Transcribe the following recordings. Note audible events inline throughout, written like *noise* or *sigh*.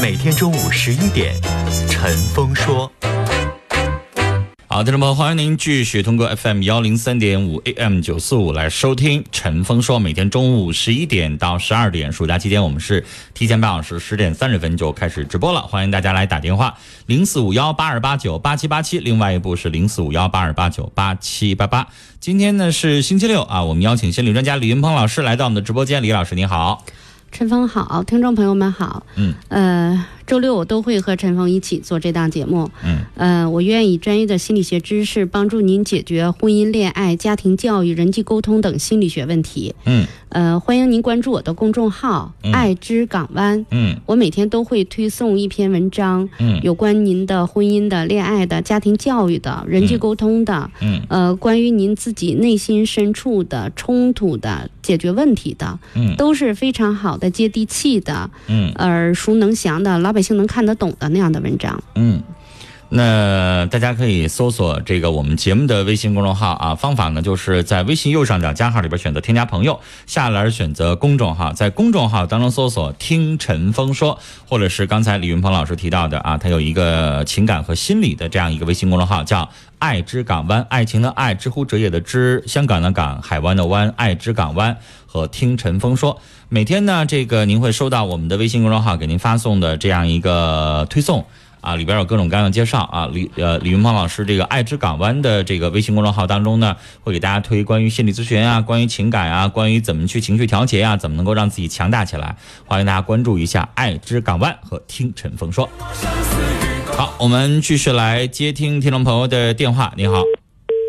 每天中午十一点，陈峰说。好，听众朋友，欢迎您继续通过 FM 幺零三点五 AM 九四五来收听陈峰说。每天中午十一点到十二点，暑假期间我们是提前半小时，十点三十分就开始直播了。欢迎大家来打电话，零四五幺八二八九八七八七，另外一部是零四五幺八二八九八七八八。今天呢是星期六啊，我们邀请心理专家李云鹏老师来到我们的直播间。李老师你好，陈峰好，听众朋友们好。嗯，呃，周六我都会和陈峰一起做这档节目。嗯，呃，我愿以专业的心理学知识帮助您解决婚姻、恋爱、家庭教育、人际沟通等心理学问题。嗯。呃，欢迎您关注我的公众号“嗯。爱之港湾”。嗯。我每天都会推送一篇文章，嗯。有关您的婚姻的、恋爱的、家庭教育的、人际沟通的，嗯。呃，关于您自己内心深处的冲突的、解决问题的，嗯。都是非常好的、接地气的、嗯。耳熟能详的、老百姓能看得懂的那样的文章。嗯。那大家可以搜索这个我们节目的微信公众号啊，方法呢就是在微信右上角加号里边选择添加朋友，下栏选择公众号，在公众号当中搜索“听陈峰说”，或者是刚才李云鹏老师提到的啊，他有一个情感和心理的这样一个微信公众号，叫“爱之港湾”，爱情的爱，知乎者也的知，香港的港，海湾的湾，爱之港湾和听陈峰说。每天呢，这个您会收到我们的微信公众号给您发送的这样一个推送。啊，里边有各种各样的介绍啊，李呃李云鹏老师这个爱之港湾的这个微信公众号当中呢，会给大家推关于心理咨询啊，关于情感啊，关于怎么去情绪调节啊，怎么能够让自己强大起来，欢迎大家关注一下爱之港湾和听陈峰说。好，我们继续来接听听众朋友的电话。你好，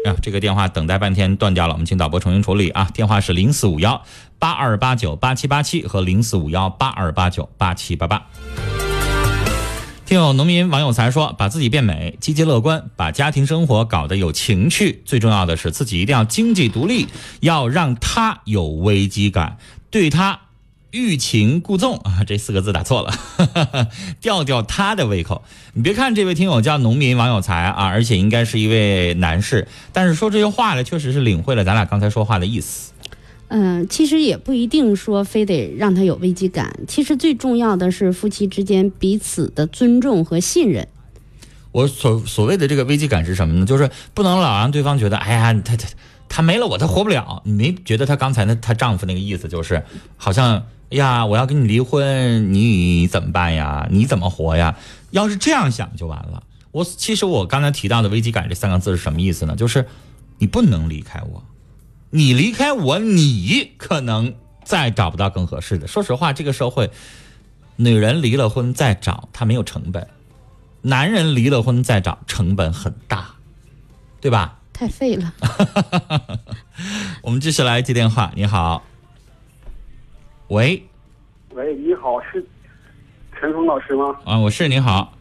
啊，这个电话等待半天断掉了，我们请导播重新处理啊。电话是零四五幺八二八九八七八七和零四五幺八二八九八七八八。听友农民王有才说：“把自己变美，积极乐观，把家庭生活搞得有情趣。最重要的是，自己一定要经济独立，要让他有危机感，对他欲擒故纵啊！这四个字打错了，*laughs* 吊吊他的胃口。你别看这位听友叫农民王有才啊，而且应该是一位男士，但是说这些话呢，确实是领会了咱俩刚才说话的意思。嗯、其实也不一定说非得让他有危机感，其实最重要的是夫妻之间彼此的尊重和信任。我所所谓的这个危机感是什么呢？就是不能老让对方觉得，哎呀，他他她没了我，她活不了。你没觉得她刚才那她丈夫那个意思就是，好像呀，我要跟你离婚，你怎么办呀？你怎么活呀？要是这样想就完了。我其实我刚才提到的危机感这三个字是什么意思呢？就是你不能离开我，你离开我，你可能再找不到更合适的。说实话，这个社会，女人离了婚再找，她没有成本。男人离了婚再找，成本很大，对吧？太废了，*laughs* 我们继续来接电话。你好，喂，喂，你好，是陈峰老师吗？啊，我是你好，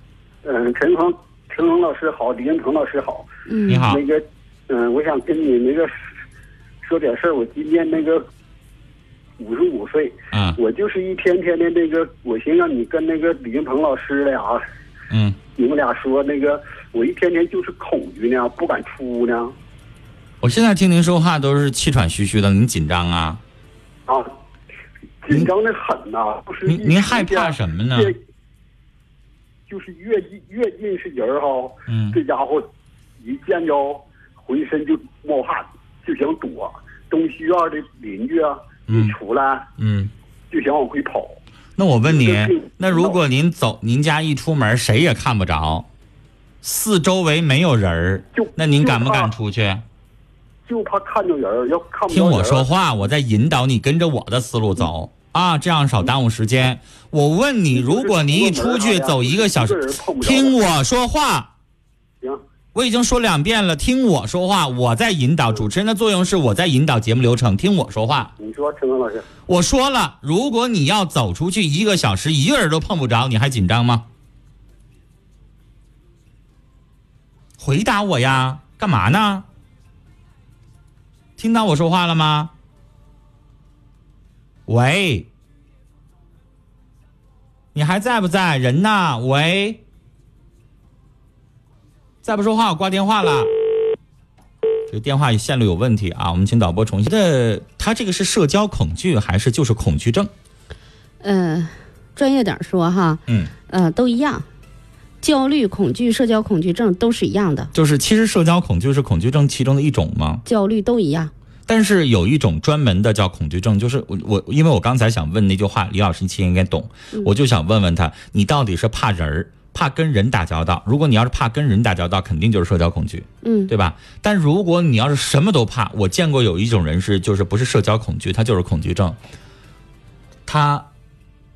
嗯，陈峰，陈峰老师好，李云鹏老师好。嗯，你好那，个，嗯，我想跟你那个说点事儿。我今年那个五十五岁，嗯我就是一天天的那个，我寻让你跟那个李云鹏老师俩，嗯，你们俩说那个，我一天天就是恐惧呢，不敢出屋呢。我现在听您说话都是气喘吁吁的，您紧张啊？啊，紧张的很呐、就是您您害怕什么呢？就是越近越近是人儿哈，嗯这家伙一见着浑身就冒汗，就想躲。东西院的邻居啊，嗯一出来嗯，就想往回跑。那我问你，那如果您走，您家一出门谁也看不着，四周围没有人儿就，那您敢不敢出去？就怕看着人儿，要看不听我说话，我在引导你跟着我的思路走啊，这样少耽误时间。我问你，如果你一出去走一个小时听我说话。行，我已经说两遍了，听我说话，我在引导。主持人的作用是我在引导节目流程，听我说话。你说陈刚老师，我说了，如果你要走出去一个小时，一个人都碰不着，你还紧张吗？回答我呀，干嘛呢？听到我说话了吗？喂，你还在不在？人呢？喂，再不说话，我挂电话了。这个电话线路有问题啊，我们请导播重新的。他这个是社交恐惧还是就是恐惧症？呃，专业点说哈，嗯，呃，都一样，焦虑、恐惧、社交恐惧症都是一样的，就是其实社交恐惧是恐惧症其中的一种吗？焦虑都一样。但是有一种专门的叫恐惧症，就是我我因为我刚才想问那句话，李老师你其实应该懂，我就想问问他，你到底是怕人儿，怕跟人打交道？如果你要是怕跟人打交道，肯定就是社交恐惧，嗯，对吧？但如果你要是什么都怕，我见过有一种人是就是不是社交恐惧，他就是恐惧症，他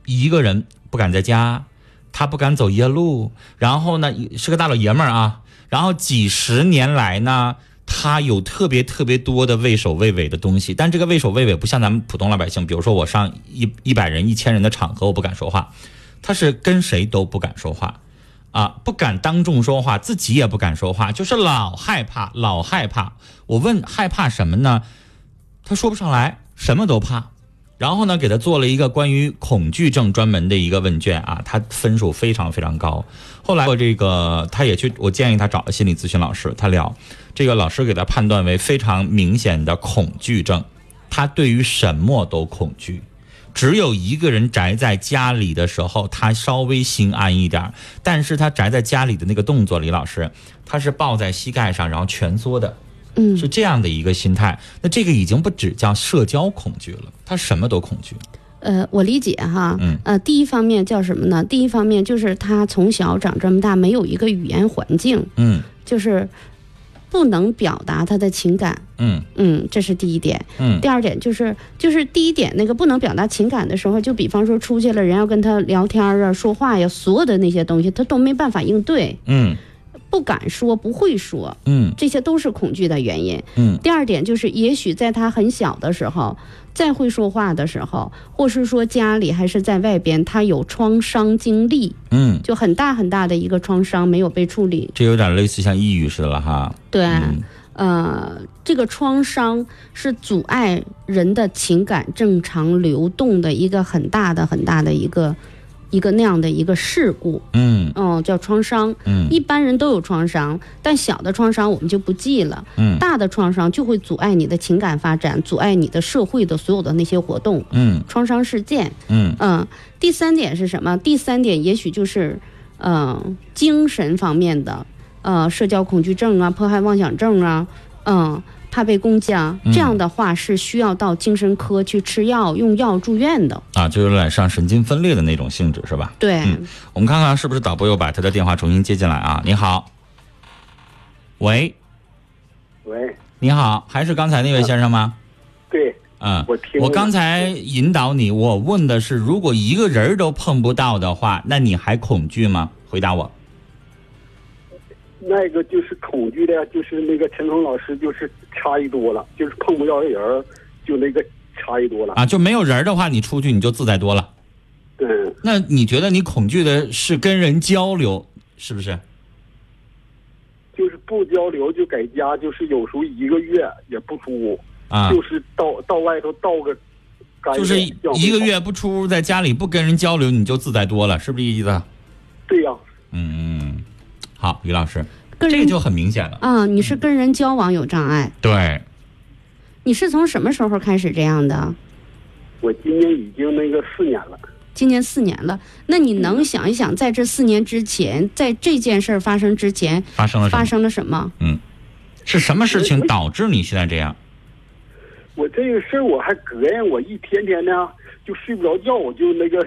一个人不敢在家，他不敢走夜路，然后呢是个大老爷们儿啊，然后几十年来呢。他有特别特别多的畏首畏尾的东西，但这个畏首畏尾不像咱们普通老百姓，比如说我上一一百人、一千人的场合，我不敢说话，他是跟谁都不敢说话，啊，不敢当众说话，自己也不敢说话，就是老害怕，老害怕。我问害怕什么呢？他说不上来，什么都怕。然后呢，给他做了一个关于恐惧症专门的一个问卷啊，他分数非常非常高。后来我这个他也去，我建议他找个心理咨询老师，他聊，这个老师给他判断为非常明显的恐惧症，他对于什么都恐惧。只有一个人宅在家里的时候，他稍微心安一点儿，但是他宅在家里的那个动作，李老师，他是抱在膝盖上，然后蜷缩的，嗯。是这样的一个心态。那这个已经不只叫社交恐惧了，他什么都恐惧。呃，我理解哈，嗯。呃，第一方面叫什么呢？第一方面就是他从小长这么大，没有一个语言环境，嗯。就是不能表达他的情感，嗯。嗯，这是第一点。嗯。第二点就是，就是第一点那个不能表达情感的时候，就比方说出去了，人要跟他聊天啊、说话呀，所有的那些东西他都没办法应对，嗯不敢说，不会说，嗯这些都是恐惧的原因。嗯第二点就是，也许在他很小的时候，再会说话的时候，或是说家里还是在外边，他有创伤经历，嗯，就很大很大的一个创伤没有被处理。这有点类似像抑郁似的了哈。对，嗯呃，这个创伤是阻碍人的情感正常流动的一个很大的很大的一个一个那样的一个事故，嗯。嗯，叫创伤。嗯。一般人都有创伤，但小的创伤我们就不记了，嗯。大的创伤就会阻碍你的情感发展，阻碍你的社会的所有的那些活动。嗯。创伤事件，嗯。嗯，第三点是什么？第三点也许就是，呃，精神方面的，呃，社交恐惧症啊，迫害妄想症啊，嗯，怕被攻击啊，这样的话是需要到精神科去吃药、用药住院的。啊，就有点像神经分裂的那种性质是吧？对，嗯我们看看是不是导播又把他的电话重新接进来啊？你好，喂，喂，你好，还是刚才那位先生吗？对，嗯，我听我刚才引导你，我问的是，如果一个人都碰不到的话，那你还恐惧吗？回答我。那个就是恐惧的，就是那个陈峰老师就是差异多了，就是碰不着人儿，就那个差异多了。啊，就没有人的话，你出去你就自在多了。对，那你觉得你恐惧的是跟人交流，是不是？就是不交流就在家，就是有时候一个月也不出屋，啊，就是到到外头倒个就是一个。月不出屋，在家里不跟人交流，你就自在多了，是不是这意思？对呀、嗯，好，于老师，跟这个就很明显了。啊，你是跟人交往有障碍，对，你是从什么时候开始这样的？我今年已经那个四年了。今年四年了，那你能想一想，在这四年之前，在这件事儿发生之前，发生了什么？发生了什么？嗯是什么事情导致你现在这样？我这个事儿我还膈应，我一天天的就睡不着觉，我就那个。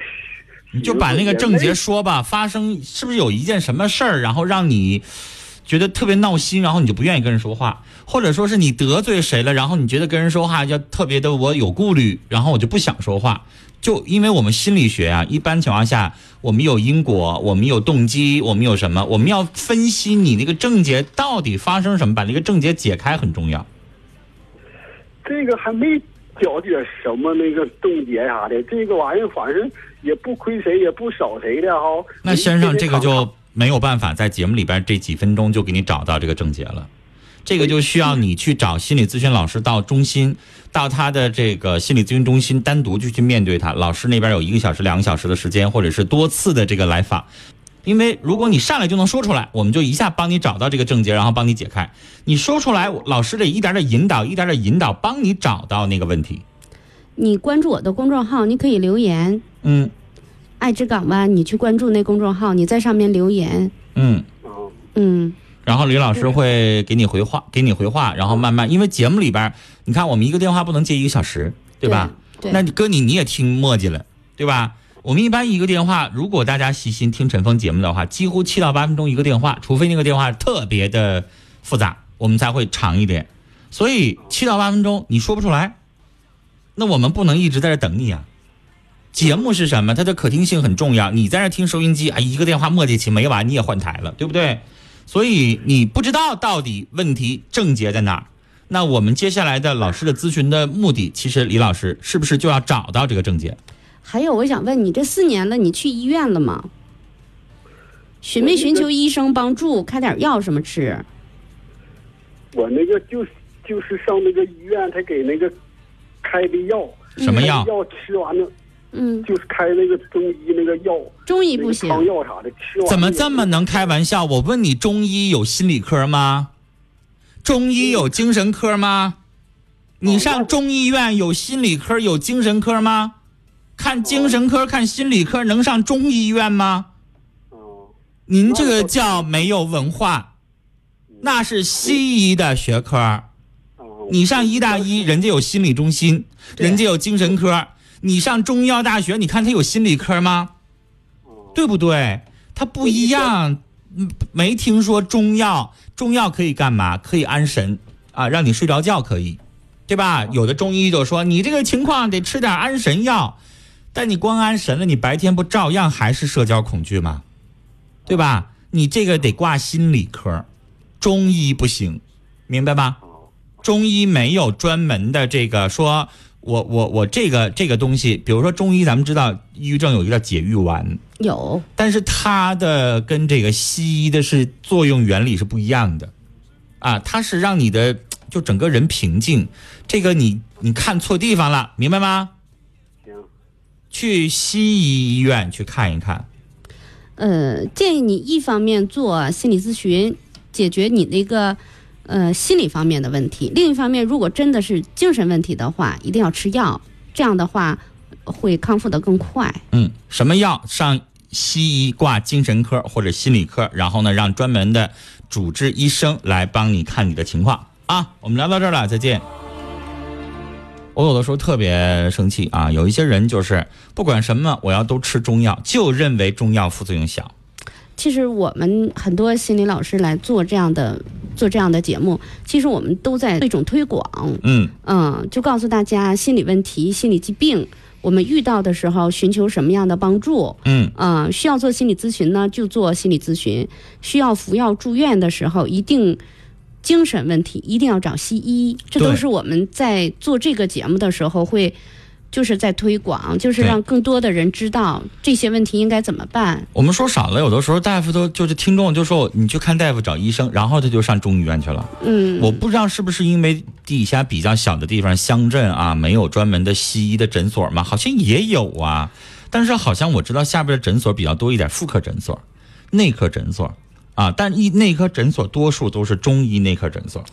你就把那个症结说吧，发生是不是有一件什么事儿，然后让你觉得特别闹心，然后你就不愿意跟人说话，或者说是你得罪谁了，然后你觉得跟人说话就特别的我有顾虑，然后我就不想说话。就因为我们心理学啊，一般情况下我们有因果，我们有动机，我们有什么？我们要分析你那个症结到底发生什么，把那个症结解开很重要。这个还没了解什么那个症结啥的，这个玩意儿反正也不亏谁，也不少谁的哈。那先生，这个就没有办法在节目里边这几分钟就给你找到这个症结了。这个就需要你去找心理咨询老师到中心，到他的这个心理咨询中心单独就去面对他。老师那边有一个小时、两个小时的时间，或者是多次的这个来访。因为如果你上来就能说出来，我们就一下帮你找到这个症结，然后帮你解开。你说出来，老师得一点点引导，一点点引导，帮你找到那个问题。你关注我的公众号，你可以留言。嗯爱之港湾，你去关注那公众号，你在上面留言。嗯。啊，嗯，然后李老师会给你回话，给你回话，然后慢慢，因为节目里边，你看我们一个电话不能接一个小时，对吧？对那你哥你你也听墨迹了，对吧？我们一般一个电话，如果大家细心听陈峰节目的话，几乎七到八分钟一个电话，除非那个电话特别的复杂，我们才会长一点。所以七到八分钟你说不出来，那我们不能一直在这等你啊。节目是什么？它的可听性很重要。你在这听收音机，哎，一个电话磨叽起没完，你也换台了，对不对？所以你不知道到底问题症结在哪儿。那我们接下来的老师的咨询的目的，其实李老师是不是就要找到这个症结？还有我想问你，这四年了，你去医院了吗？寻没寻求医生帮助，开点药什么吃？我那个就是就是上那个医院，他给那个开的药，什么药？药吃完了嗯，就是开那个中医那个药，中医不行那个汤药啥的，吃完怎么这么能开玩笑？我问你，中医有心理科吗？中医有精神科吗？你上中医院有心理科有精神科吗？看精神科看心理科能上中医院吗？哦，您这个叫没有文化，那是西医的学科。哦，你上医大一，人家有心理中心，人家有精神科。你上中医药大学，你看他有心理科吗？哦对不对？他不一样。嗯没听说中药，中药可以干嘛？可以安神啊，让你睡着觉可以，对吧？有的中医就说你这个情况得吃点安神药，但你光安神了，你白天不照样还是社交恐惧吗？对吧？你这个得挂心理科，中医不行，明白吧？中医没有专门的这个说，我我我这个这个东西，比如说中医，咱们知道抑郁症有一个叫解郁丸，有，但是它的跟这个西医的是作用原理是不一样的，啊，它是让你的就整个人平静，这个你你看错地方了，明白吗？行，去西医医院去看一看，呃，建议你一方面做心理咨询，解决你那个呃心理方面的问题；另一方面，如果真的是精神问题的话，一定要吃药，这样的话会康复的更快。嗯，什么药上西医挂精神科或者心理科，然后呢让专门的主治医生来帮你看你的情况啊。我们聊到这儿了，再见。我有的时候特别生气啊，有一些人就是不管什么，我要都吃中药，就认为中药副作用小。其实我们很多心理老师来做这样的做这样的节目，其实我们都在做一种推广，嗯。嗯，就告诉大家心理问题、心理疾病，我们遇到的时候寻求什么样的帮助，嗯。嗯，需要做心理咨询呢，就做心理咨询；需要服药住院的时候，一定精神问题一定要找西医。这都是我们在做这个节目的时候会，就是在推广，就是让更多的人知道这些问题应该怎么办。我们说少了，有的时候大夫都就是听众就说你去看大夫找医生，然后他就上中医院去了。嗯，我不知道是不是因为底下比较小的地方乡镇啊，没有专门的西医的诊所嘛？好像也有啊，但是好像我知道下边的诊所比较多一点，妇科诊所、内科诊所啊，但一内科诊所多数都是中医内科诊所。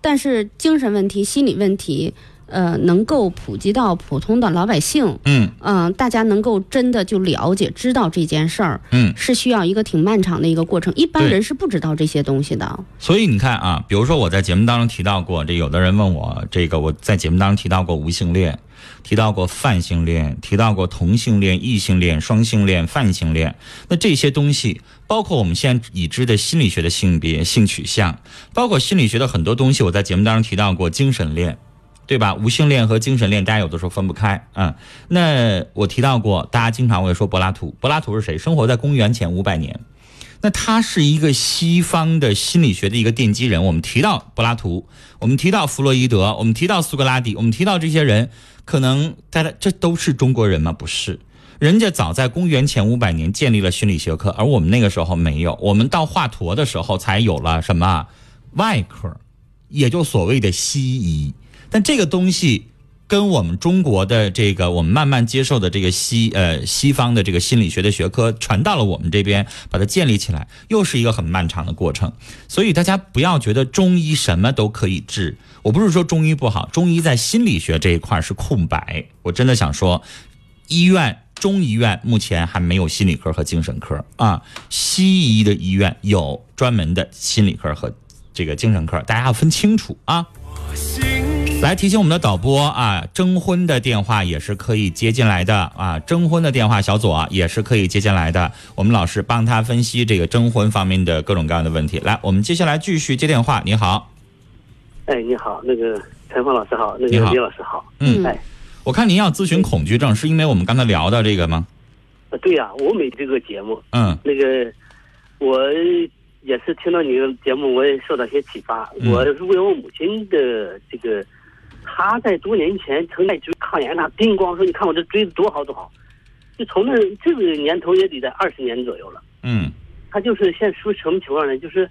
但是精神问题、心理问题，呃，能够普及到普通的老百姓，嗯嗯、大家能够真的就了解知道这件事儿，嗯，是需要一个挺漫长的一个过程，一般人是不知道这些东西的。所以你看啊，比如说我在节目当中提到过，这有的人问我，这个我在节目当中提到过无性恋，提到过泛性恋，提到过同性恋、异性恋、双性恋、泛性恋。那这些东西，包括我们现在已知的心理学的性别、性取向，包括心理学的很多东西，我在节目当中提到过精神恋。对吧？无性恋和精神恋，大家有的时候分不开。嗯，那我提到过，大家经常会说柏拉图。柏拉图是谁？生活在公元前五百年。那他是一个西方的心理学的一个奠基人。我们提到柏拉图，我们提到弗洛伊德，我们提到苏格拉底，我们提到这些人，可能大家这都是中国人吗？不是，人家早在公元前五百年建立了心理学科，而我们那个时候没有。我们到华佗的时候才有了什么外科，也就所谓的西医。但这个东西跟我们中国的这个我们慢慢接受的这个西呃西方的这个心理学的学科传到了我们这边，把它建立起来，又是一个很漫长的过程。所以大家不要觉得中医什么都可以治，我不是说中医不好，中医在心理学这一块是空白。我真的想说，医院。中医院目前还没有心理科和精神科啊，西医的医院有专门的心理科和这个精神科，大家要分清楚啊。来提醒我们的导播啊，征婚的电话也是可以接进来的啊，征婚的电话小左也是可以接进来的，我们老师帮他分析这个征婚方面的各种各样的问题。来，我们接下来继续接电话。你好，哎，你好，那个陈峰老师好，那个李老师好。嗯哎，我看您要咨询恐惧症，是因为我们刚才聊到这个吗？呃对呀、我没这个节目，嗯那个我也是听到你的节目，我也受到一些启发。嗯我是为我母亲的这个，她在多年前曾在追抗炎，她叮咣说：“你看我这锥子多好多好。”就从那这个年头也得在二十年左右了。嗯他就是现在出什么情况呢？就是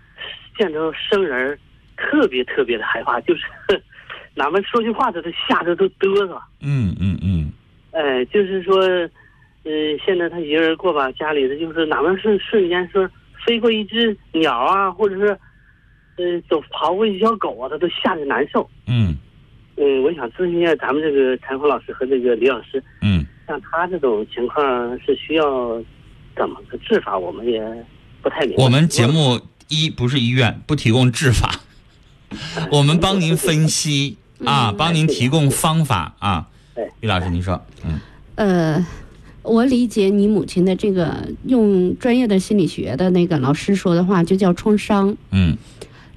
*laughs* 见着生人儿特别特别的害怕，就是 *laughs* 哪怕说句话他都吓得都嘚瑟。嗯嗯嗯哎，就是说，呃，现在他一个人过吧，家里的就是哪怕是瞬间说飞过一只鸟啊，或者是，呃，走跑过一条狗啊，他都吓得难受。嗯嗯，我想咨询一下咱们这个陈峰老师和这个李老师，嗯，像他这种情况是需要怎么个治法，我们也不太明白。我们节目一不是医院，不提供治法，我们帮您分析啊，帮您提供方法啊哎。李老师，您说，嗯呃，我理解你母亲的这个用专业的心理学的那个老师说的话，就叫创伤。嗯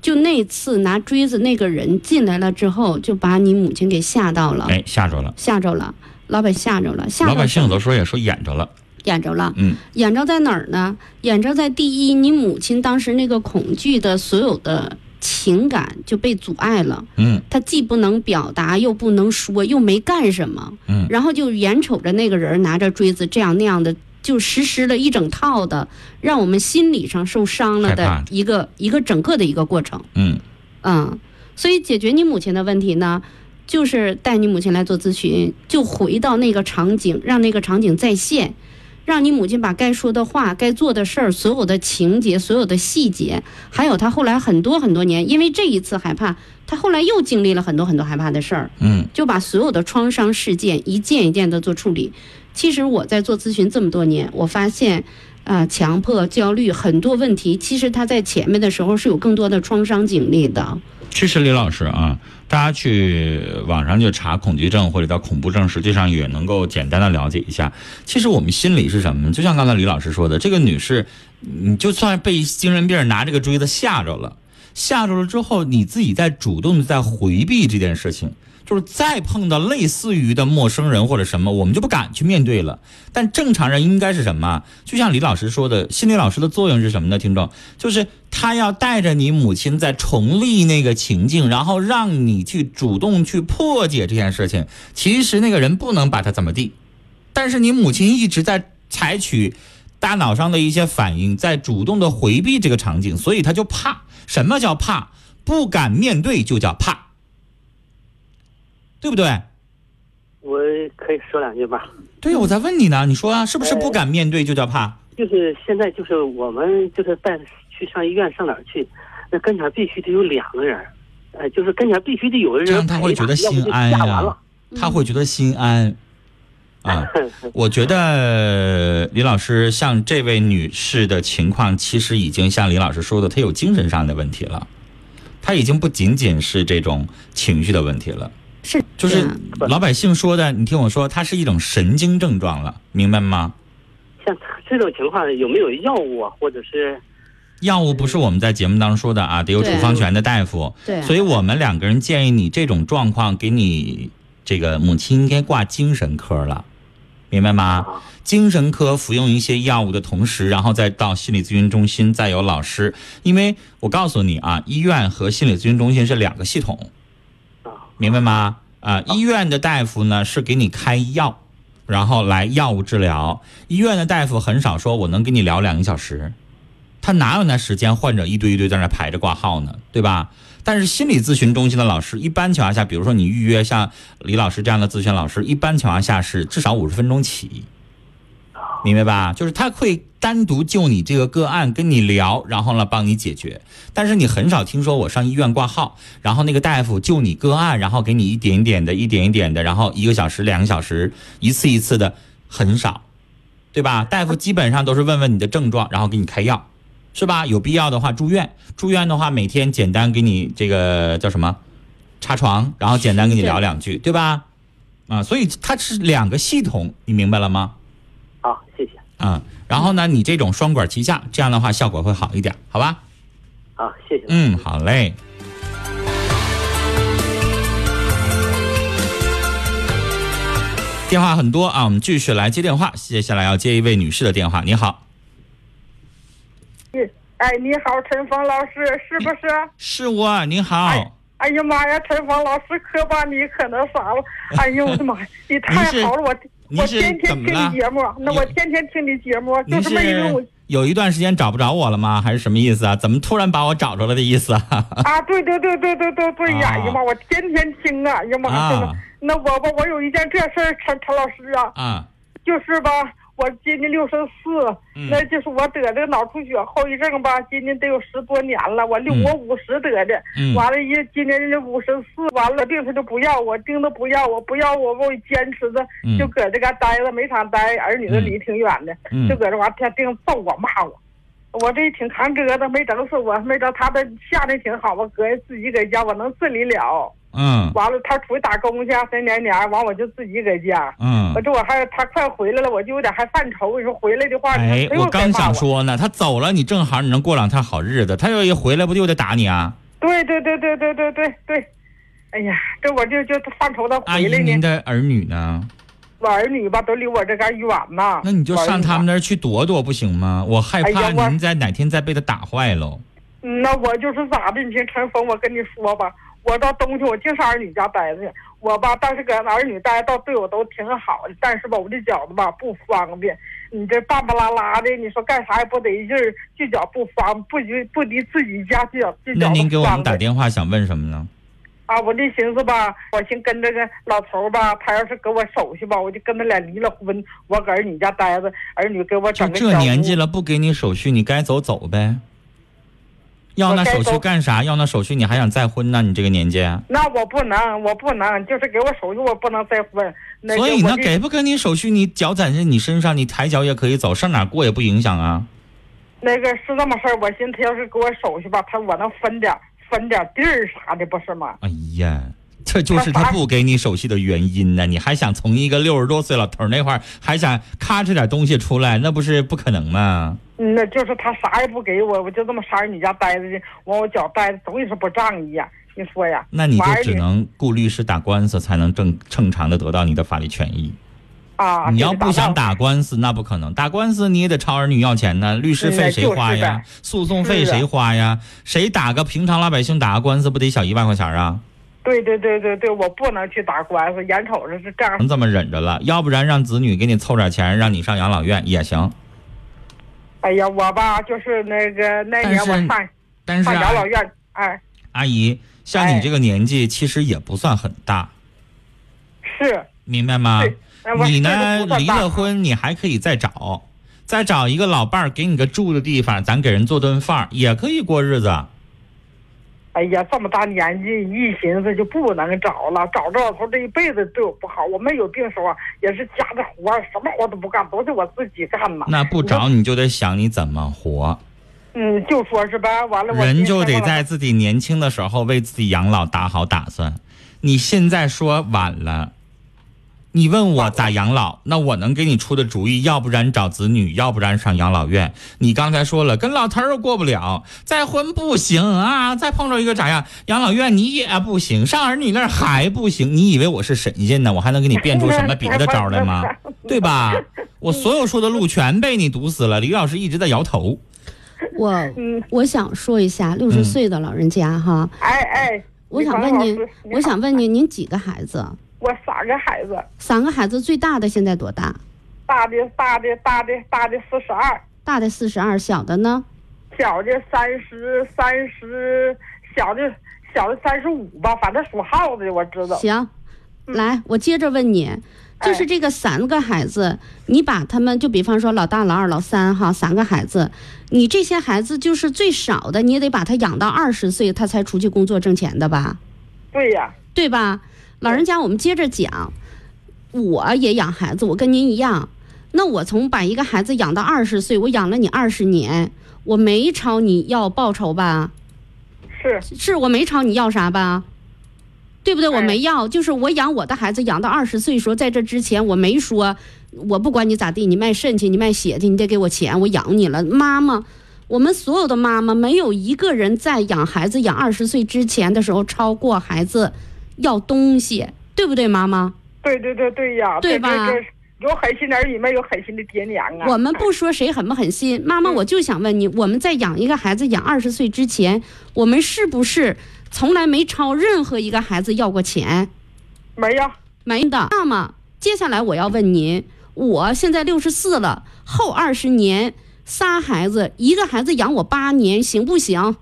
就那次拿锥子那个人进来了之后，就把你母亲给吓到了，哎，吓着了，吓着了，老百吓着了，吓着老百姓有的时候也说演着了，眼着了。嗯。眼着在哪儿呢？眼着在第一，你母亲当时那个恐惧的所有的情感就被阻碍了，嗯。她既不能表达，又不能说，又没干什么，嗯。然后就眼瞅着那个人拿着锥子这样那样的，就实施了一整套的，让我们心理上受伤了的一个一个整个的一个过程。嗯嗯，所以解决你母亲的问题呢，就是带你母亲来做咨询，就回到那个场景，让那个场景再现，让你母亲把该说的话、该做的事儿、所有的情节、所有的细节，还有她后来很多很多年，因为这一次害怕，她后来又经历了很多很多害怕的事儿，嗯就把所有的创伤事件一件一件的做处理。其实我在做咨询这么多年，我发现，啊、强迫、焦虑很多问题，其实他在前面的时候是有更多的创伤经历的。其实李老师啊，大家去网上去查恐惧症或者叫恐怖症，实际上也能够简单的了解一下。其实我们心里是什么呢？就像刚才李老师说的，这个女士，你就算被精神病拿这个锥子吓着了，吓着了之后，你自己在主动的在回避这件事情。就是再碰到类似于的陌生人或者什么，我们就不敢去面对了。但正常人应该是什么？就像李老师说的，心理老师的作用是什么呢？听众，就是他要带着你母亲在重历那个情境，然后让你去主动去破解这件事情。其实那个人不能把他怎么地，但是你母亲一直在采取大脑上的一些反应，在主动的回避这个场景，所以他就怕。什么叫怕？不敢面对就叫怕。对不对？我可以说两句吧。对，我在问你呢，你说啊，是不是不敢面对就叫怕？就是现在，就是我们就是带去上医院上哪儿去，那跟前必须得有两个人，呃，就是跟前必须得有人这样他会觉得心安呀他会觉得心安。啊，*laughs* 我觉得李老师像这位女士的情况，其实已经像李老师说的，她有精神上的问题了，她已经不仅仅是这种情绪的问题了，是就是老百姓说的，你听我说，它是一种神经症状了，明白吗？像这种情况有没有药物啊，或者是药物不是我们在节目当中说的啊，得有处方权的大夫。对所以我们两个人建议你这种状况，给你这个母亲应该挂精神科了，明白吗？精神科服用一些药物的同时，然后再到心理咨询中心，再有老师。因为我告诉你啊，医院和心理咨询中心是两个系统，啊明白吗？啊，医院的大夫呢是给你开药，然后来药物治疗。医院的大夫很少说我能跟你聊两个小时，他哪有那时间？患者一堆一堆在那排着挂号呢，对吧？但是心理咨询中心的老师，一般情况下，比如说你预约像李老师这样的咨询老师，一般情况下是至少五十分钟起，明白吧？就是他会单独就你这个个案跟你聊，然后呢帮你解决。但是你很少听说我上医院挂号，然后那个大夫就你个案，然后给你一点一点的、一点一点的，然后一个小时、两个小时，一次一次的，很少，对吧？*laughs* 大夫基本上都是问问你的症状，然后给你开药，是吧？有必要的话住院，住院的话每天简单给你这个叫什么，插床，然后简单跟你聊两句，对吧？啊，所以它是两个系统，你明白了吗？好，谢谢。啊，然后呢，你这种双管齐下，这样的话效果会好一点，好吧？好，谢谢。嗯，好嘞。电话很多啊，我们继续来接电话。接下来要接一位女士的电话。你好，哎，你好，陈峰老师，是不是？是我，你好。哎哎呀妈呀，陈峰老师可把你可那啥了！哎呦我的妈呀，你太好了，我我天天听你节目，那我天天听你节目，就您这么一个我有一段时间找不着我了吗？还是什么意思啊？怎么突然把我找着了的意思啊？*laughs* 啊，对对对对对对对呀！啊哎呀妈，我天天听啊！哎呀妈，真的啊。那我吧，我有一件这事儿，陈陈老师啊，啊，就是吧，我今年六十四，嗯那就是我得这个脑出血后遗症吧，今年得有十多年了。我六嗯我五十得的，嗯完了一今年人家五十四，完了病他就不要我，病都不要我，不要我，我坚持着嗯就搁这嘎待着，没场待，儿女都嗯离挺远的，嗯就搁这完天病揍我骂我。我这挺扛折腾，没整死我，没整他的下的挺好，我搁自己搁家，我能自理了。嗯完了，他出去打工去，三年年，完我就自己搁家。嗯我。这我还他快回来了，我就有点还犯愁。你说回来的话，哎，我刚想说呢，他走了，你正好你能过两天好日子。他要一回来，不就得打你啊？对对对对对对对对，哎呀，这我就就犯愁他阿姨，回来您呢。的儿女呢？我儿女吧都离我这嘎远呐。那你就上他们那儿去躲躲不行吗？我害怕您在哪天再被他打坏喽。嗯那我就是咋的？你听陈峰，我跟你说吧，我到冬天我净上儿女家待着去。我吧，但是搁儿女待着，对我都挺好的。但是吧，我这脚子吧不方便，你这半巴拉拉的，你说干啥也不得劲儿，就脚不方，不离不离自己家就脚那您给我们打电。话想问什么呢？啊，我这寻思吧，我寻跟这个老头儿吧，他要是给我手续吧，我就跟他俩离了婚，我搁儿女家待着，儿女给我就整这年纪了，不给你手续，你该走走呗。要那手续干啥？要那手续你还想再婚呢？你这个年纪，那我不能，我不能，就是给我手续，我不能再婚。那个所以呢，给不给你手续，你脚在这你身上，你抬脚也可以走，上哪过也不影响啊。那个是这么事儿，我寻思他要是给我手续吧，他我能分点分点地儿啥的，不是吗？哎呀，这就是他不给你手续的原因呢。你还想从一个六十多岁老头那块儿还想咔哧点东西出来，那不是不可能吗？嗯，那就是他啥也不给我，我就这么上儿你家待着去，往我脚待着，总也是不仗义呀。你说呀？那你就只能雇律师打官司，才能正正常的得到你的法律权益。啊，你要不想打打官司，那不可能。打官司你也得朝儿女要钱呢，律师费谁花呀嗯就是？诉讼费谁花呀？谁打个平常老百姓打个官司，不得小一万块钱啊？对对对对对，我不能去打官司，眼瞅着是这样能这么忍着了，要不然让子女给你凑点钱，让你上养老院也行。哎呀，我吧，就是那个那年我上但是啊上养老，院，哎，阿姨，像你哎。这个年纪，其实也不算很大，是，明白吗？你呢离了婚，你还可以再找，再找一个老伴儿，给你个住的地方，咱给人做顿饭儿，也可以过日子。哎哎呀，这么大年纪，一寻思就不能找了，找这老头这一辈子对我不好。我没有病时候啊，也是家的活什么活都不干，都是我自己干嘛。那不找你就得想你怎么活，嗯，就说是呗，完了我人就得在自己年轻的时候为自己养老打好打算。你现在说晚了，你问我咋养老，那我能给你出的主意，要不然找子女，要不然上养老院。你刚才说了，跟老头儿过不了，再婚不行啊，再碰着一个咋样？养老院你也不行，上儿女那儿还不行。你以为我是神仙呢？我还能给你变出什么别的招来吗？*laughs* 对吧？我所有说的路全被你堵死了。李老师一直在摇头。我嗯，我想说一下，*laughs* 六十岁的老人家哈，哎哎，我想问您我想问您，您几个孩子？我三个孩子，三个孩子，最大的现在多大？大的大的大的大的四十二，大的四十二，小的呢？小的三十三十，小的小的三十五吧，反正属耗子的我知道。行，来，我接着问你，就是哎这个三个孩子，你把他们就比方说老大、老二、老三哈，三个孩子，你这些孩子就是最少的，你也得把他养到二十岁，他才出去工作挣钱的吧？对呀，对吧？老人家，我们接着讲，我也养孩子，我跟您一样。那我从把一个孩子养到二十岁，我养了你二十年，我没朝你要报酬吧？是是我没朝你要啥吧？对不对？我哎没要，就是我养我的孩子养到二十岁，时候在这之前我没说，我不管你咋地，你卖肾去，你卖血去，你得给我钱，我养你了。妈妈，我们所有的妈妈没有一个人在养孩子养二十岁之前的时候超过孩子要东西，对不对，妈妈？对对对对呀，对吧有狠心的儿女，没有狠心的爹娘啊。我们不说谁狠不狠心，妈妈，我就想问你，我们在养一个孩子养二十岁之前，我们是不是从来没朝任何一个孩子要过钱？没呀，没的。那么接下来我要问您，我现在六十四了，后二十年仨孩子，一个孩子养我八年，行不行？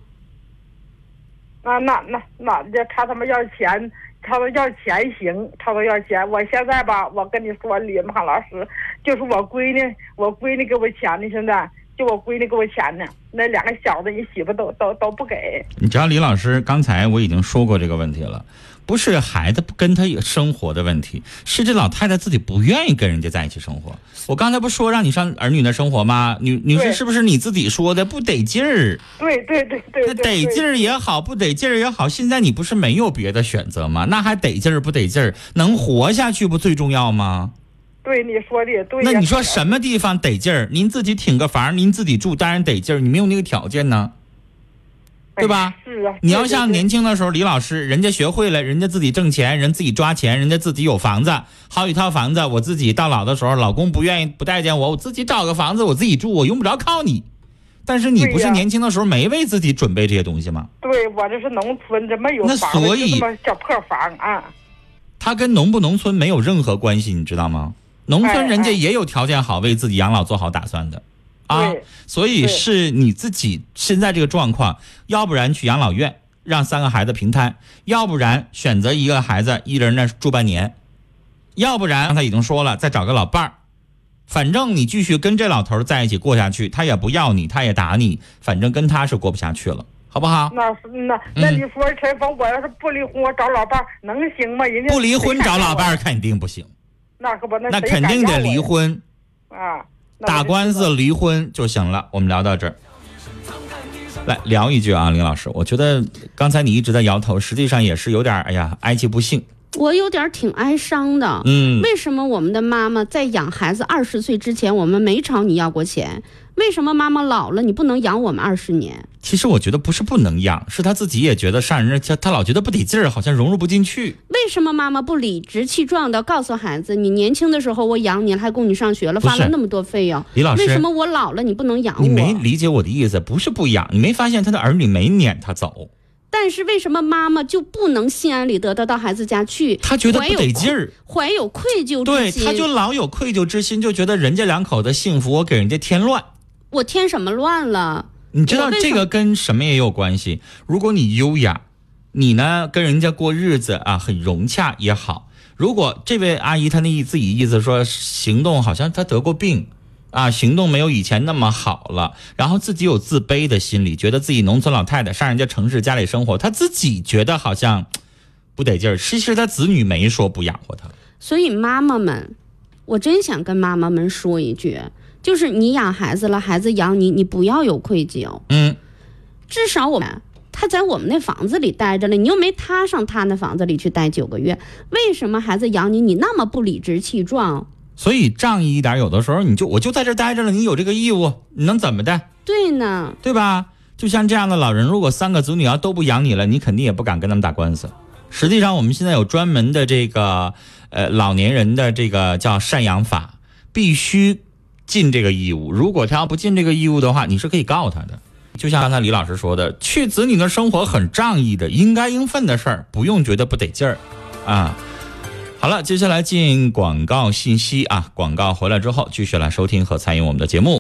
那那那那这他他妈要钱，他说要钱行，他说要钱。我现在吧，我跟你说，李马老师，就是我闺女，我闺女给我钱呢，现在就我闺女给我钱呢，那两个小子，你媳妇都都都不给。你知道李老师刚才我已经说过这个问题了，不是孩子不跟他生活的问题，是这老太太自己不愿意跟人家在一起生活。我刚才不说让你上儿女那生活吗？女女士是不是你自己说的不得劲儿？对对对对那对，得劲儿也好，不得劲儿也好，现在你不是没有别的选择吗？那还得劲儿不得劲儿，能活下去不最重要吗？对你说的也对呀。那你说什么地方得劲儿？您自己挺个房，您自己住，当然得劲儿。你没有那个条件呢，哎对吧？是啊，你要像年轻的时候，李老师，人家学会了，人家自己挣钱，人自己抓钱，人家自己有房子，好几套房子，我自己到老的时候，老公不愿意不待见我，我自己找个房子，我自己住，我用不着靠你。但是你不是年轻的时候没为自己准备这些东西吗？对我这是农村，这没有那所以小破房啊。它跟农不农村没有任何关系，你知道吗？农村人家也有条件好，为自己养老做好打算的，啊，所以是你自己现在这个状况，要不然去养老院让三个孩子平摊，要不然选择一个孩子一人那住半年，要不然刚才已经说了，再找个老伴儿，反正你继续跟这老头在一起过下去，他也不要你，他也打你，反正跟他是过不下去了，好不好？那是那那嗯你说陈峰，我要是不离婚，我找老伴儿能行吗？人家不离婚找老伴儿肯定不行，那可不，那那肯定得离婚。啊！打官司离婚就行了。我们聊到这儿，来聊一句啊，林老师，我觉得刚才你一直在摇头，实际上也是有点哎呀哀其不幸。我有点挺哀伤的。嗯，为什么我们的妈妈在养孩子二十岁之前，我们没朝你要过钱？为什么妈妈老了，你不能养我们二十年？其实我觉得不是不能养，是他自己也觉得上人家他老觉得不得劲儿，好像融入不进去。为什么妈妈不理直气壮的告诉孩子，你年轻的时候我养你了，还供你上学了，花了那么多费用，李老师为什么我老了你不能养我？你没理解我的意思，不是不养，你没发现他的儿女没撵他走，但是为什么妈妈就不能心安理得的到孩子家去？她觉得不得劲儿，怀有愧疚对，之心。他就老有愧疚之心，就觉得人家两口子幸福，我给人家添乱。我添什么乱了？你知道这个跟什么也有关系。如果你优雅，你呢跟人家过日子啊很融洽也好。如果这位阿姨她那意自己意思说行动好像她得过病啊，行动没有以前那么好了，然后自己有自卑的心理，觉得自己农村老太太上人家城市家里生活，她自己觉得好像不得劲儿。其实她子女没说不养活她。所以妈妈们，我真想跟妈妈们说一句，就是你养孩子了，孩子养你，你不要有愧疚。嗯，至少我们他在我们那房子里待着了，你又没他上他那房子里去待九个月，为什么孩子养你，你那么不理直气壮？所以仗义一点，有的时候你就我就在这待着了，你有这个义务，你能怎么的？对呢，对吧？就像这样的老人，如果三个子女要都不养你了，你肯定也不敢跟他们打官司。实际上，我们现在有专门的这个呃老年人的这个叫赡养法，必须尽这个义务。如果他要不尽这个义务的话，你是可以告他的。就像刚才李老师说的，去子女的生活很仗义的，应该应分的事儿，不用觉得不得劲儿啊。好了，接下来进广告信息啊，广告回来之后，继续来收听和参与我们的节目。